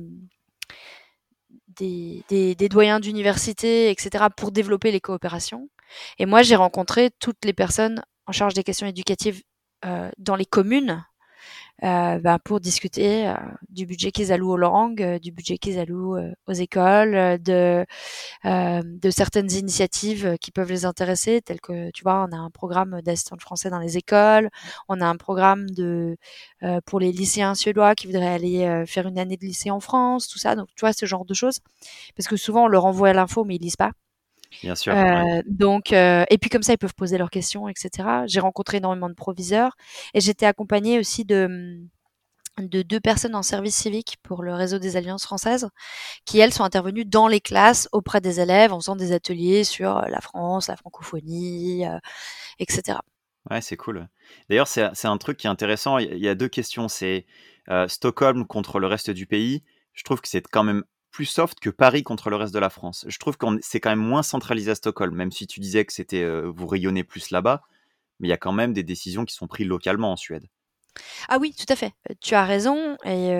des, doyens d'université, etc., pour développer les coopérations. Et moi, j'ai rencontré toutes les personnes en charge des questions éducatives euh, dans les communes bah, pour discuter euh, du budget qu'ils allouent aux langues, euh, du budget qu'ils allouent aux écoles, de, de certaines initiatives qui peuvent les intéresser, telles que, tu vois, on a un programme d'assistant de français dans les écoles, on a un programme de pour les lycéens suédois qui voudraient aller faire une année de lycée en France, tout ça, donc tu vois, ce genre de choses. Parce que souvent, on leur envoie l'info, mais ils lisent pas. Bien sûr. Euh, donc, euh, et puis comme ça, ils peuvent poser leurs questions, etc. J'ai rencontré énormément de proviseurs et j'étais accompagnée aussi de de deux personnes en service civique pour le réseau des alliances françaises, qui elles sont intervenues dans les classes auprès des élèves en faisant des ateliers sur la France, la francophonie, euh, etc. Ouais, c'est cool. D'ailleurs, c'est un truc qui est intéressant. Il y a deux questions. C'est euh, Stockholm contre le reste du pays. Je trouve que c'est quand même plus soft que Paris contre le reste de la France. Je trouve que c'est quand même moins centralisé à Stockholm, même si tu disais que c'était euh, vous rayonnez plus là-bas, mais il y a quand même des décisions qui sont prises localement en Suède. Ah oui, tout à fait. Euh, tu as raison. Et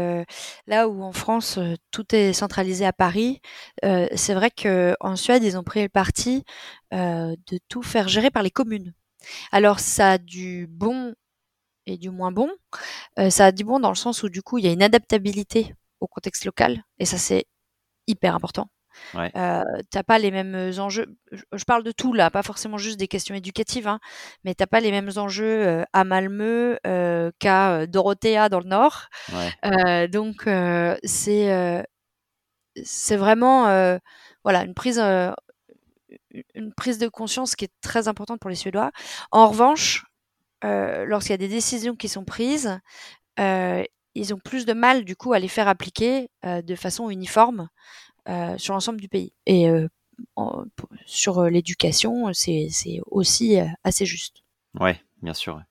là où en France tout est centralisé à Paris, c'est vrai qu'en Suède ils ont pris le parti de tout faire gérer par les communes. Alors ça a du bon et du moins bon. ça a du bon dans le sens où du coup il y a une adaptabilité au contexte local et ça c'est hyper important. Ouais. t'as pas les mêmes enjeux. Je, parle de tout là, pas forcément juste des questions éducatives, hein, mais t'as pas les mêmes enjeux à Malmö qu'à Dorothea dans le Nord. donc c'est c'est vraiment voilà une prise une prise de conscience qui est très importante pour les Suédois. En revanche, lorsqu'il y a des décisions qui sont prises, ils ont plus de mal du coup à les faire appliquer de façon uniforme sur l'ensemble du pays. Et sur l'éducation, c'est aussi assez juste. Ouais, bien sûr.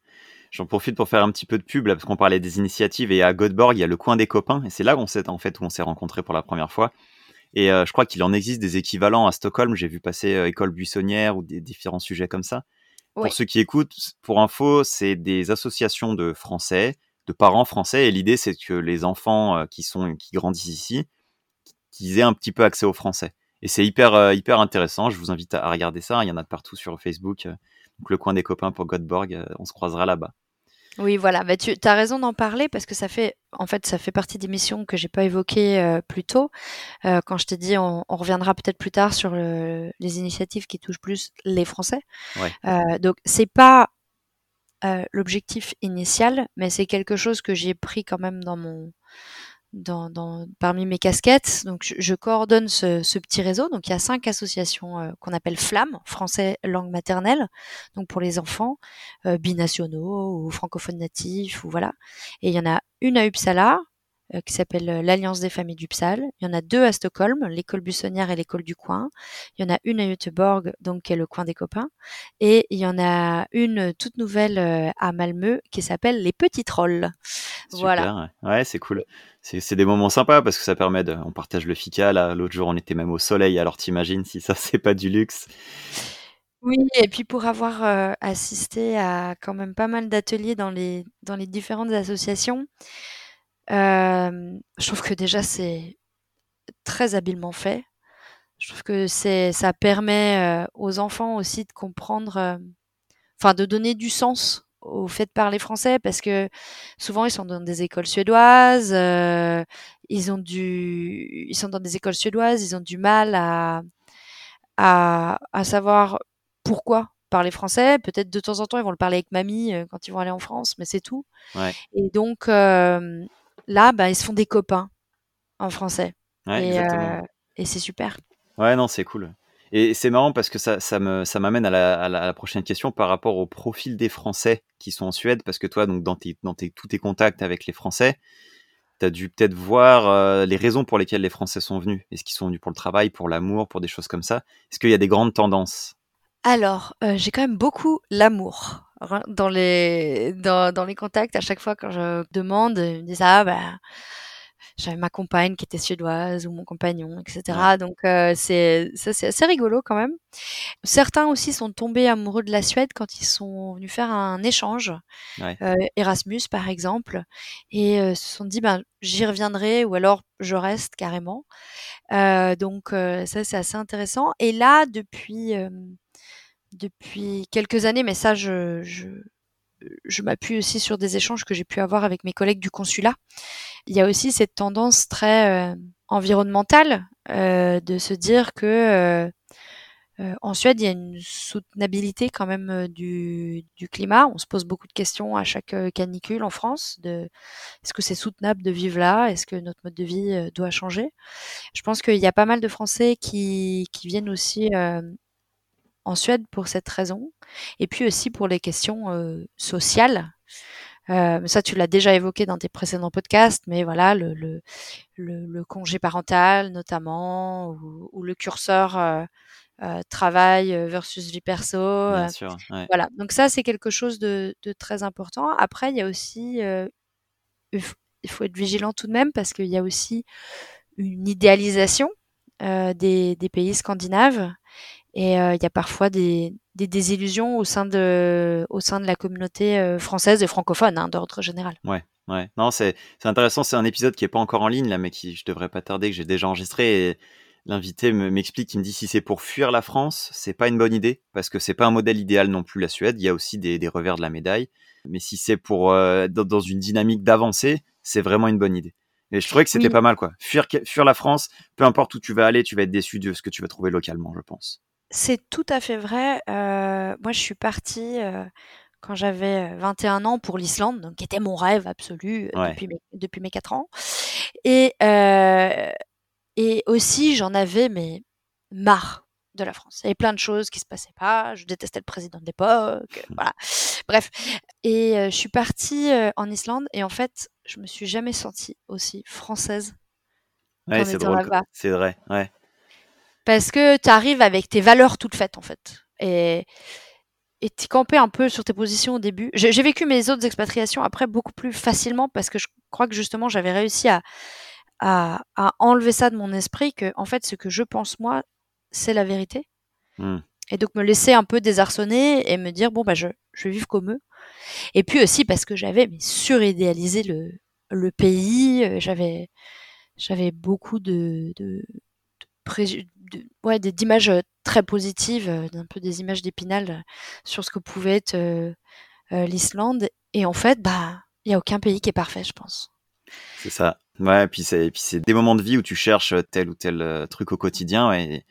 J'en profite pour faire un petit peu de pub là, parce qu'on parlait des initiatives et à Göteborg il y a le coin des copains et c'est là qu'on s'est en fait où on s'est rencontrés pour la première fois. Et je crois qu'il en existe des équivalents à Stockholm. J'ai vu passer école buissonnière ou des différents sujets comme ça. Pour ceux qui écoutent, pour info, c'est des associations de Français, de parents français. Et l'idée, c'est que les enfants qui sont qui grandissent ici, qu'ils aient un petit peu accès au français. Et c'est hyper hyper intéressant. Je vous invite à, regarder ça. Il y en a de partout sur Facebook. Donc le coin des copains pour Göteborg, on se croisera là-bas. Oui, voilà. Bah, tu as raison d'en parler parce que ça fait, en fait, ça fait partie des missions que j'ai pas évoquées euh, plus tôt. Euh, quand je t'ai dit, on, reviendra peut-être plus tard sur les initiatives qui touchent plus les Français. Ouais. Euh, donc, c'est pas l'objectif initial, mais c'est quelque chose que j'ai pris quand même dans mon dans, parmi mes casquettes. Donc, je, coordonne ce, petit réseau. Donc, il y a cinq associations euh, qu'on appelle FLAM, français langue maternelle, donc pour les enfants euh, binationaux ou francophones natifs ou voilà. Et il y en a une à Uppsala, euh, qui s'appelle euh, l'Alliance des familles d'Upsal. Il y en a deux à Stockholm, l'école buissonnière et l'école du coin. Il y en a une à Göteborg, donc qui est le coin des copains. Et il y en a une toute nouvelle euh, à Malmö qui s'appelle les petits trolls. voilà. Ouais, c'est cool. C'est des moments sympas parce que ça permet de. On partage le fika. Là, l'autre jour, on était même au soleil. Alors, t'imagines si ça, [LAUGHS] c'est pas du luxe. Oui, et puis pour avoir assisté à quand même pas mal d'ateliers dans les, dans les différentes associations, je trouve que déjà c'est très habilement fait. Je trouve que c'est ça permet aux enfants aussi de comprendre, enfin de donner du sens au fait de parler français parce que souvent ils sont dans des écoles suédoises, ils ont du, ils sont dans des écoles suédoises, ils ont du mal à à, à savoir pourquoi parler français. Peut-être de temps en temps ils vont le parler avec mamie quand ils vont aller en France, mais c'est tout. Ouais. Et donc là, bah, ils se font des copains en français. Euh, et, c'est super. Ouais, non, c'est cool. Et c'est marrant parce que ça, ça, me, ça m'amène à la, prochaine question par rapport au profil des Français qui sont en Suède, parce que toi, donc, dans, tes, dans tes, tous tes contacts avec les Français, tu as dû peut-être voir euh, les raisons pour lesquelles les Français sont venus. Est-ce qu'ils sont venus pour le travail, pour l'amour, pour des choses comme ça? Est-ce qu'il y a des grandes tendances? Alors, euh, j'ai quand même beaucoup l'amour dans les, dans, dans, les contacts, à chaque fois quand je demande, ils me disent ah bah j'avais ma compagne qui était suédoise ou mon compagnon, etc. Donc euh, c'est ça c'est assez rigolo quand même. Certains aussi sont tombés amoureux de la Suède quand ils sont venus faire un échange, euh, Erasmus par exemple, et se sont dit ben j'y reviendrai ou alors je reste carrément. Donc ça c'est assez intéressant. Et là depuis depuis quelques années, mais ça, je, je, m'appuie aussi sur des échanges que j'ai pu avoir avec mes collègues du consulat. Il y a aussi cette tendance très euh, environnementale euh, de se dire que euh, en Suède, il y a une soutenabilité quand même du, du, climat. On se pose beaucoup de questions à chaque canicule en France. Est-ce que c'est soutenable de vivre là? Est-ce que notre mode de vie doit changer? Je pense qu'il y a pas mal de Français qui, qui viennent aussi en Suède pour cette raison, et puis aussi pour les questions euh, sociales. Euh, ça, tu l'as déjà évoqué dans tes précédents podcasts, mais voilà, le, le, le, congé parental notamment, ou, ou le curseur euh, travail versus vie perso. Bien sûr. Ouais. Voilà. Donc ça, c'est quelque chose de, de, très important. Après, il y a aussi, il faut être vigilant tout de même parce qu'il y a aussi une idéalisation des, des, pays scandinaves et il y a parfois des, des désillusions au sein de, au sein de la communauté euh, française et francophone, hein, d'ordre général. Ouais, ouais. Non, c'est intéressant. C'est un épisode qui est pas encore en ligne, là, mais qui, je devrais pas tarder, que j'ai déjà enregistré. Et l'invité m'explique, il me dit si c'est pour fuir la France, c'est pas une bonne idée, parce que c'est pas un modèle idéal non plus, la Suède. Il y a aussi des, des revers de la médaille. Mais si c'est pour, euh, dans, une dynamique d'avancer, c'est vraiment une bonne idée. Et je trouvais que c'était pas mal, quoi. Fuir, fuir la France, peu importe où tu vas aller, tu vas être déçu de ce que tu vas trouver localement, je pense. C'est tout à fait vrai. Euh, moi, je suis partie euh, quand j'avais 21 ans pour l'Islande, donc qui était mon rêve absolu euh, depuis, mes, depuis mes 4 ans. Et, et aussi, j'en avais mais marre de la France. Il y avait plein de choses qui se passaient pas. Je détestais le président de l'époque. [LAUGHS] voilà. Bref. Et je suis partie en Islande et en fait, je me suis jamais sentie aussi française. Ouais, c'est drôle. C'est vrai. Ouais parce que tu arrives avec tes valeurs toutes faites en fait. Et et tu campais un peu sur tes positions au début. J'ai vécu mes autres expatriations après beaucoup plus facilement parce que je crois que justement j'avais réussi à, à, enlever ça de mon esprit que en fait ce que je pense moi c'est la vérité. Mmh. Et donc me laisser un peu désarçonner et me dire bon bah je, je vais vivre comme eux. Et puis aussi parce que j'avais suridéalisé le, le pays, euh, j'avais j'avais beaucoup de, de, ouais, d'images très positives, un peu des images d'épinal sur ce que pouvait être l'Islande. Et en fait, bah, il y a aucun pays qui est parfait, je pense. C'est ça. Ouais, et puis c'est, puis c'est des moments de vie où tu cherches tel ou tel truc au quotidien. Et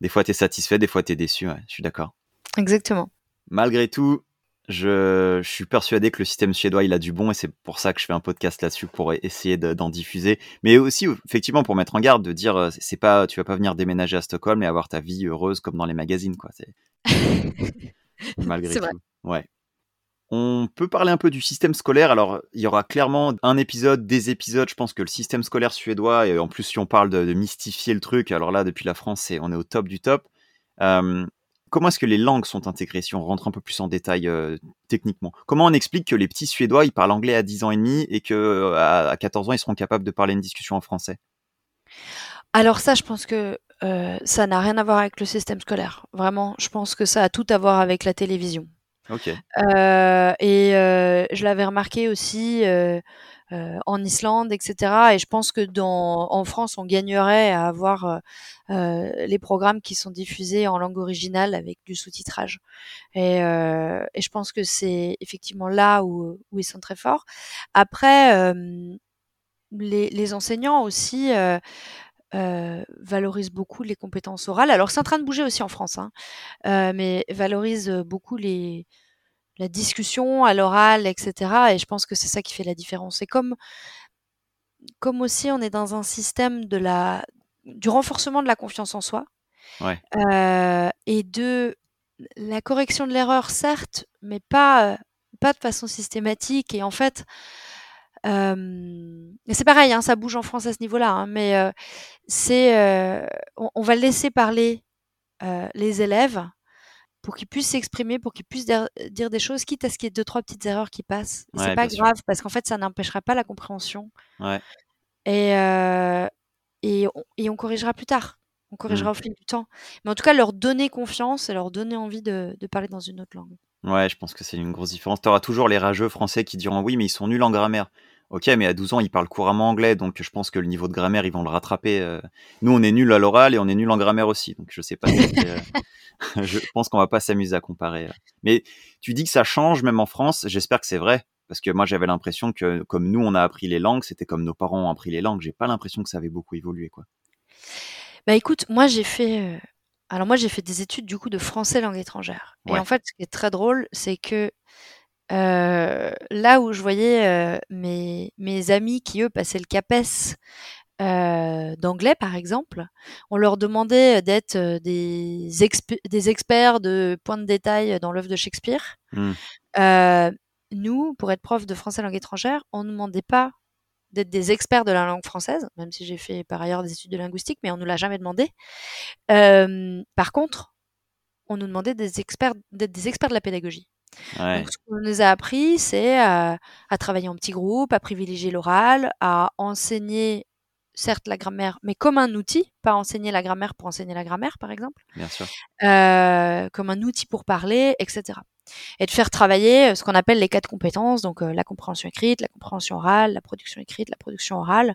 des fois, tu es satisfait, des fois, tu es déçu. je suis d'accord. Exactement. Malgré tout, je, suis persuadé que le système suédois, il a du bon et c'est pour ça que je fais un podcast là-dessus pour essayer d'en diffuser. Mais aussi, effectivement, pour mettre en garde, de dire, euh, c'est pas, tu vas pas venir déménager à Stockholm et avoir ta vie heureuse comme dans les magazines, quoi. [LAUGHS] Malgré tout. Vrai. Ouais. On peut parler un peu du système scolaire. Alors, il y aura clairement un épisode, des épisodes. Je pense que le système scolaire suédois, et en plus, si on parle de, mystifier le truc, alors là, depuis la France, on est au top du top. Euh, Comment est-ce que les langues sont intégrées si on rentre un peu plus en détail euh, techniquement? Comment on explique que les petits Suédois ils parlent anglais à 10 ans et demi et que euh, à 14 ans ils seront capables de parler une discussion en français? Alors ça, je pense que euh, ça n'a rien à voir avec le système scolaire. Vraiment, je pense que ça a tout à voir avec la télévision. Ok. et je l'avais remarqué aussi en Islande, etc. Et je pense que dans, en France, on gagnerait à avoir euh, euh, les programmes qui sont diffusés en langue originale avec du sous-titrage. Et, et, je pense que c'est effectivement là où, où, ils sont très forts. Après, les, les, enseignants aussi. Euh, valorisent beaucoup les compétences orales. Alors c'est en train de bouger aussi en France, hein, euh, mais valorise beaucoup les, la discussion à l'oral, etc. Et je pense que c'est ça qui fait la différence. Et comme, comme aussi on est dans un système de la, du renforcement de la confiance en soi euh, et de la correction de l'erreur, certes, mais pas, pas de façon systématique. Et en fait, euh, c'est pareil, hein, ça bouge en France à ce niveau-là, hein, mais euh, c'est, on, on, va laisser parler les élèves pour qu'ils puissent s'exprimer, pour qu'ils puissent dire, des choses, quitte à ce qu'il y ait deux, trois petites erreurs qui passent. c'est pas grave, parce qu'en fait, ça n'empêchera pas la compréhension. Ouais. Et, euh, et, on, et, on, corrigera plus tard. On corrigera mmh. au fil du temps. Mais en tout cas, leur donner confiance et leur donner envie de, de parler dans une autre langue. Ouais, je pense que c'est une grosse différence. Tu auras toujours les rageux français qui diront oui, mais ils sont nuls en grammaire. Ok, mais à 12 ans, ils parlent couramment anglais, donc je pense que le niveau de grammaire, ils vont le rattraper. Euh. Nous, on est nuls à l'oral et on est nuls en grammaire aussi, donc je sais pas. Euh, [LAUGHS] je pense qu'on va pas s'amuser à comparer. Euh. Mais tu dis que ça change même en France. J'espère que c'est vrai, parce que moi, j'avais l'impression que comme nous, on a appris les langues, c'était comme nos parents ont appris les langues. J'ai pas l'impression que ça avait beaucoup évolué, quoi. Bah écoute, moi j'ai fait. Alors moi j'ai fait des études du coup de français langue étrangère. Et en fait, ce qui est très drôle, c'est que euh, là où je voyais euh, mes, mes amis qui, eux, passaient le CAPES euh, d'anglais, par exemple, on leur demandait d'être des, des experts de points de détail dans l'œuvre de Shakespeare. Mmh. nous, pour être prof de français langue étrangère, on ne demandait pas d'être des experts de la langue française, même si j'ai fait par ailleurs des études de linguistique, mais on nous l'a jamais demandé. Euh, par contre, on nous demandait des experts, d'être des experts de la pédagogie. Ouais. Donc, ce qu'on nous a appris, c'est à, à travailler en petits groupes, à privilégier l'oral, à enseigner certes la grammaire, mais comme un outil, pas enseigner la grammaire pour enseigner la grammaire, par exemple, Bien sûr. euh, comme un outil pour parler, etc. Et de faire travailler euh, ce qu'on appelle les quatre compétences, donc euh, la compréhension écrite, la compréhension orale, la production écrite, la production orale,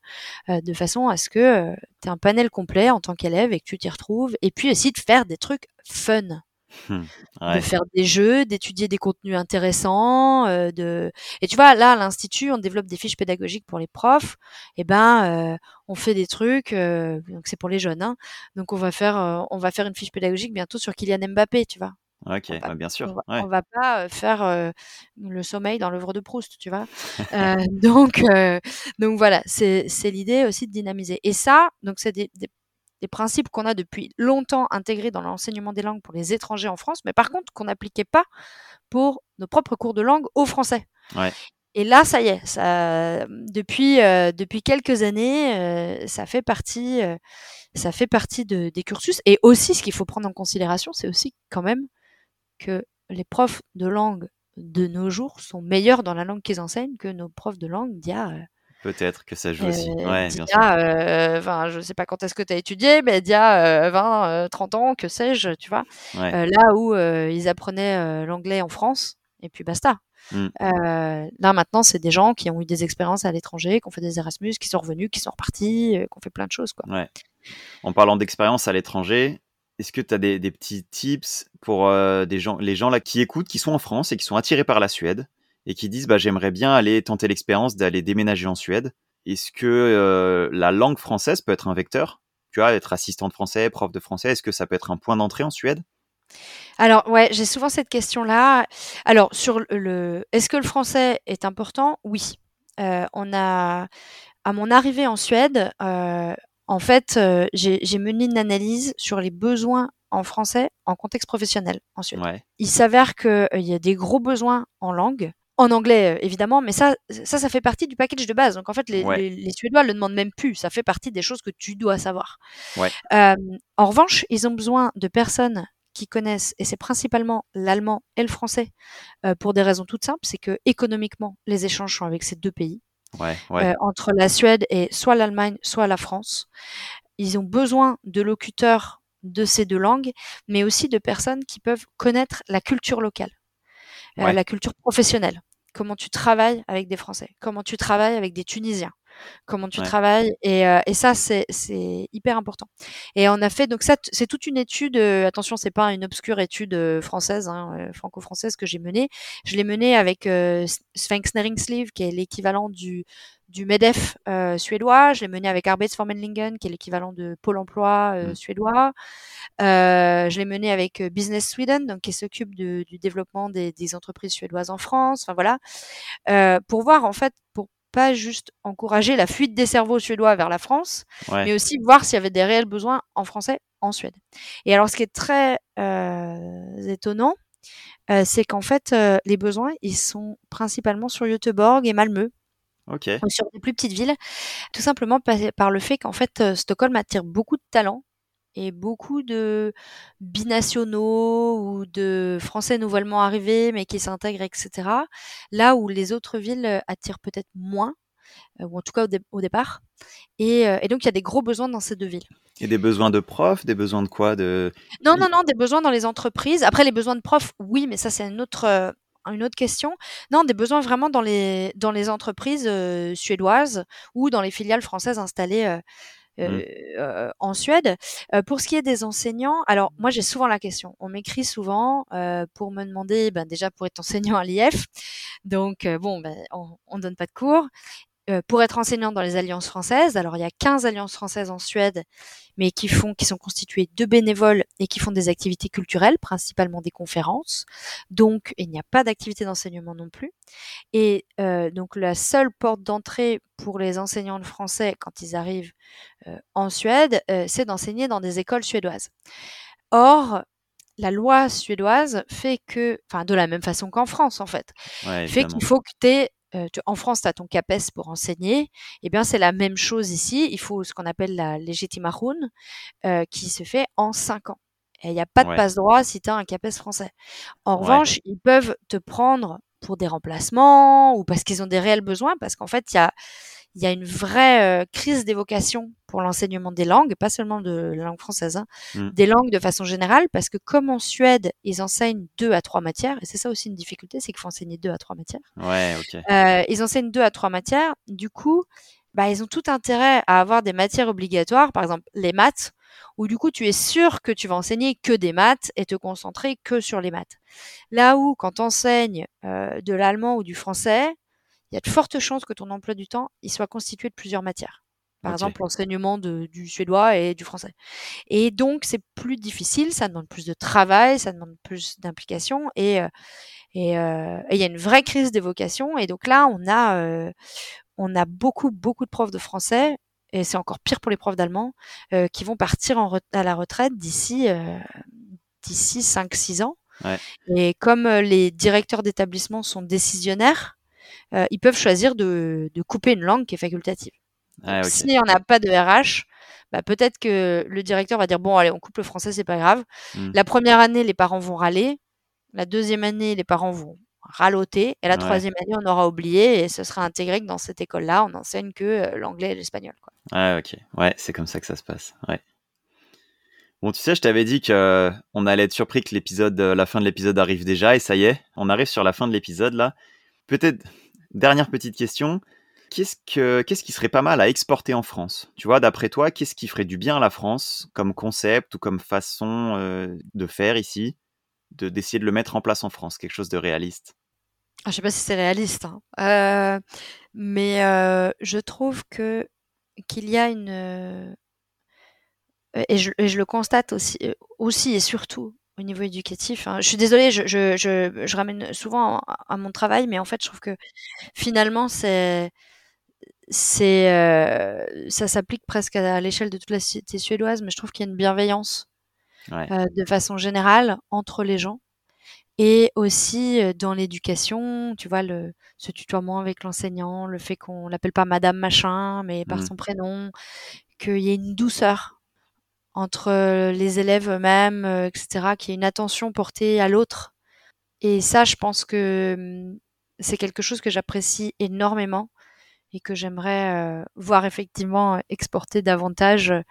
euh, de façon à ce que tu aies un panel complet en tant qu'élève et que tu t'y retrouves. Et puis aussi de faire des trucs fun Ouais. de faire des jeux, d'étudier des contenus intéressants, euh, de et tu vois là à l'institut on développe des fiches pédagogiques pour les profs. Et ben euh, on fait des trucs euh, donc c'est pour les jeunes hein. Donc on va faire on va faire une fiche pédagogique bientôt sur Kylian Mbappé, tu vois. Ok, On va, ouais, bien on sûr. va, Ouais. on va pas euh, faire le sommeil dans l'œuvre de Proust, tu vois. [LAUGHS] Donc donc voilà, c'est c'est l'idée aussi de dynamiser. Et ça donc c'est des, des des principes qu'on a depuis longtemps intégrés dans l'enseignement des langues pour les étrangers en France, mais par contre qu'on n'appliquait pas pour nos propres cours de langue aux Français. Ouais. Et là, ça y est, ça, depuis, euh, depuis quelques années, euh, ça fait partie, euh, ça fait partie de, des cursus. Et aussi, ce qu'il faut prendre en considération, c'est aussi quand même que les profs de langue de nos jours sont meilleurs dans la langue qu'ils enseignent que nos profs de langue d'il y a Peut-être que ça joue aussi. euh, Ouais, bien sûr. a, euh, je sais pas quand est-ce que tu as étudié, mais d'il y a euh, 20, euh, 30 ans, que sais-je, tu vois? Ouais. Euh, là où ils apprenaient l'anglais en France, et puis basta. Mm. Euh, là maintenant, c'est des gens qui ont eu des expériences à l'étranger, qui ont fait des Erasmus, qui sont revenus, qui sont repartis, euh, qui ont fait plein de choses, quoi. Ouais. En parlant d'expérience à l'étranger, est-ce que tu as des, des petits tips pour euh, des gens, les gens là qui écoutent, qui sont en France et qui sont attirés par la Suède? Et qui disent bah, j'aimerais bien aller tenter l'expérience d'aller déménager en Suède Est-ce que euh, la langue française peut être un vecteur? Tu vois, être assistante français, prof de français, est-ce que ça peut être un point d'entrée en Suède? Alors, ouais, j'ai souvent cette question-là. Alors, sur le- est-ce que le français est important? Oui. Euh, on a, à mon arrivée en Suède, euh, en fait, euh, j'ai mené une analyse sur les besoins en français en contexte professionnel en Suède. Ouais, Il s'avère qu'il y a des gros besoins en langue. En anglais, euh, évidemment, mais ça, ça, ça fait partie du package de base. Donc, en fait, les, Ouais. les, les Suédois le demandent même plus. Ça fait partie des choses que tu dois savoir. Ouais. Euh, en revanche, ils ont besoin de personnes qui connaissent, et c'est principalement l'allemand et le français, euh, pour des raisons toutes simples. C'est que économiquement, les échanges sont avec ces deux pays, ouais. euh, entre la Suède et soit l'Allemagne, soit la France. Ils ont besoin de locuteurs de ces deux langues, mais aussi de personnes qui peuvent connaître la culture locale, euh, Ouais. la culture professionnelle. Comment tu travailles avec des Français, comment tu travailles avec des Tunisiens, comment tu Ouais. travailles, et, euh, et ça c'est c'est hyper important. Et on a fait donc ça, c'est toute une étude. euh, attention, c'est pas une obscure étude euh, française, hein, euh, franco-française que j'ai menée. Je l'ai menée avec euh, Sphinx Näringsliv, qui est l'équivalent du du Medef euh, suédois. Je l'ai menée avec Arbetsförmedlingen, qui est l'équivalent de Pôle Emploi euh, Mm. suédois. Euh, je l'ai menée avec Business Sweden, donc qui s'occupe du développement des, des entreprises suédoises en France. Enfin voilà, pour voir en fait, pour pas juste encourager la fuite des cerveaux suédois vers la France, ouais. mais aussi voir s'il y avait des réels besoins en français en Suède. Et alors, ce qui est très étonnant, c'est qu'en fait, les besoins, ils sont principalement sur Göteborg et Malmö, Ok, ou sur des plus petites villes, tout simplement par, par le fait qu'en fait, euh, Stockholm attire beaucoup de talents et beaucoup de binationaux ou de Français nouvellement arrivés mais qui s'intègrent, etc. Là où les autres villes euh, attirent peut-être moins, euh, ou en tout cas au, dé- au départ. Et, et donc, il y a des gros besoins dans ces deux villes. et des besoins de profs, des besoins de quoi de... Non, non, non, des besoins dans les entreprises. Après, les besoins de profs, oui, mais ça, c'est une autre, une autre question. Non, des besoins vraiment dans les, dans les entreprises euh, suédoises ou dans les filiales françaises installées euh, euh, euh, en Suède. Pour ce qui est des enseignants, alors moi, j'ai souvent la question. On m'écrit souvent pour me demander, ben, déjà pour être enseignant à l'IF. Donc, bon, ben, on ne donne pas de cours. Euh, pour être enseignant dans les alliances françaises, alors il y a 15 alliances françaises en Suède, mais qui font, qui sont constituées de bénévoles et qui font des activités culturelles, principalement des conférences. Donc, il n'y a pas d'activité d'enseignement non plus. Et euh, donc, la seule porte d'entrée pour les enseignants de français quand ils arrivent euh, en Suède, euh, c'est d'enseigner dans des écoles suédoises. Or, la loi suédoise fait que, enfin, de la même façon qu'en France, en fait, Ouais, fait qu'il faut que tu aies en France, tu as ton CAPES pour enseigner. Eh bien, c'est la même chose ici. Il faut ce qu'on appelle la légitimation, qui se fait en 5 ans. Et il n'y a pas de passe-droit si tu as un CAPES français. En revanche, ils peuvent te prendre pour des remplacements ou parce qu'ils ont des réels besoins, parce qu'en fait, il y a, y a une vraie crise d'évocation pour l'enseignement des langues, pas seulement de la langue française, hein, mmh. des langues de façon générale, parce que comme en Suède, ils enseignent deux à trois matières, et c'est ça aussi une difficulté, c'est qu'il faut enseigner deux à trois matières. Ouais, ok. ils enseignent deux à trois matières, du coup, bah, ils ont tout intérêt à avoir des matières obligatoires, par exemple les maths, où du coup tu es sûr que tu vas enseigner que des maths et te concentrer que sur les maths. Là où quand tu enseignes euh, de l'allemand ou du français, il y a de fortes chances que ton emploi du temps il soit constitué de plusieurs matières. Par exemple, l'enseignement du suédois et du français. Et donc, c'est plus difficile, ça demande plus de travail, ça demande plus d'implication et euh, euh, et il y a une vraie crise d'évocation. Et donc là, on a, on a beaucoup, beaucoup de profs de français, et c'est encore pire pour les profs d'allemand, euh, qui vont partir en à la retraite d'ici euh, d'ici 5-6 ans. Et comme euh, les directeurs d'établissement sont décisionnaires, ils peuvent choisir de, de, couper une langue qui est facultative. Ah, S'il n'y en a pas de RH, bah, peut-être que le directeur va dire bon allez on coupe le français c'est pas grave. Mmh. La première année les parents vont râler, la deuxième année les parents vont raloter. Et la troisième année, on aura oublié et ce sera intégré que dans cette école-là, on n'enseigne que euh, l'anglais et l'espagnol. Ah, ok. Ouais, c'est comme ça que ça se passe. Ouais. Bon, tu sais, je t'avais dit qu'on euh, allait être surpris que l'épisode, euh, la fin de l'épisode arrive déjà, et ça y est, on arrive sur la fin de l'épisode là. Peut-être dernière petite question. Qu'est-ce, que, qu'est-ce qui serait pas mal à exporter en France? Tu vois, d'après toi, qu'est-ce qui ferait du bien à la France comme concept ou comme façon de faire ici de d'essayer de le mettre en place en France, quelque chose de réaliste? Ah, Je sais pas si c'est réaliste, hein. euh, mais euh, je trouve qu'il y a une euh, et je, le constate aussi et surtout au niveau éducatif. Hein. Je suis désolée, je, je, je, ramène souvent à, mon travail, mais en fait, je trouve que finalement, c'est c'est ça s'applique presque à l'échelle de toute la société suédoise, mais je trouve qu'il y a une bienveillance euh, de façon générale entre les gens. Et aussi euh, dans l'éducation, tu vois, le, ce tutoiement avec l'enseignant, le fait qu'on l'appelle pas Madame Machin, mais par mmh. son prénom, qu'il y ait une douceur entre les élèves eux-mêmes, euh, etc., qu'il y ait une attention portée à l'autre. Et ça, je pense que mmh, c'est quelque chose que j'apprécie énormément et que j'aimerais euh, voir effectivement exporter davantage euh,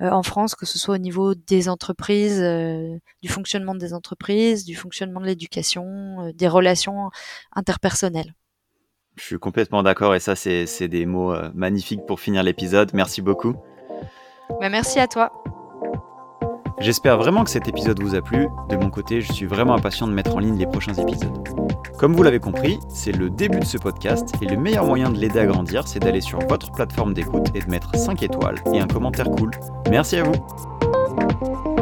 en France, que ce soit au niveau des entreprises, euh, du fonctionnement des entreprises, du fonctionnement de l'éducation, des relations interpersonnelles. Je suis complètement d'accord et ça, c'est des mots magnifiques pour finir l'épisode. Merci beaucoup. Bah, merci à toi. J'espère vraiment que cet épisode vous a plu. De mon côté, je suis vraiment impatient de mettre en ligne les prochains épisodes. Comme vous l'avez compris, c'est le début de ce podcast et le meilleur moyen de l'aider à grandir, c'est d'aller sur votre plateforme d'écoute et de mettre 5 étoiles et un commentaire cool. Merci à vous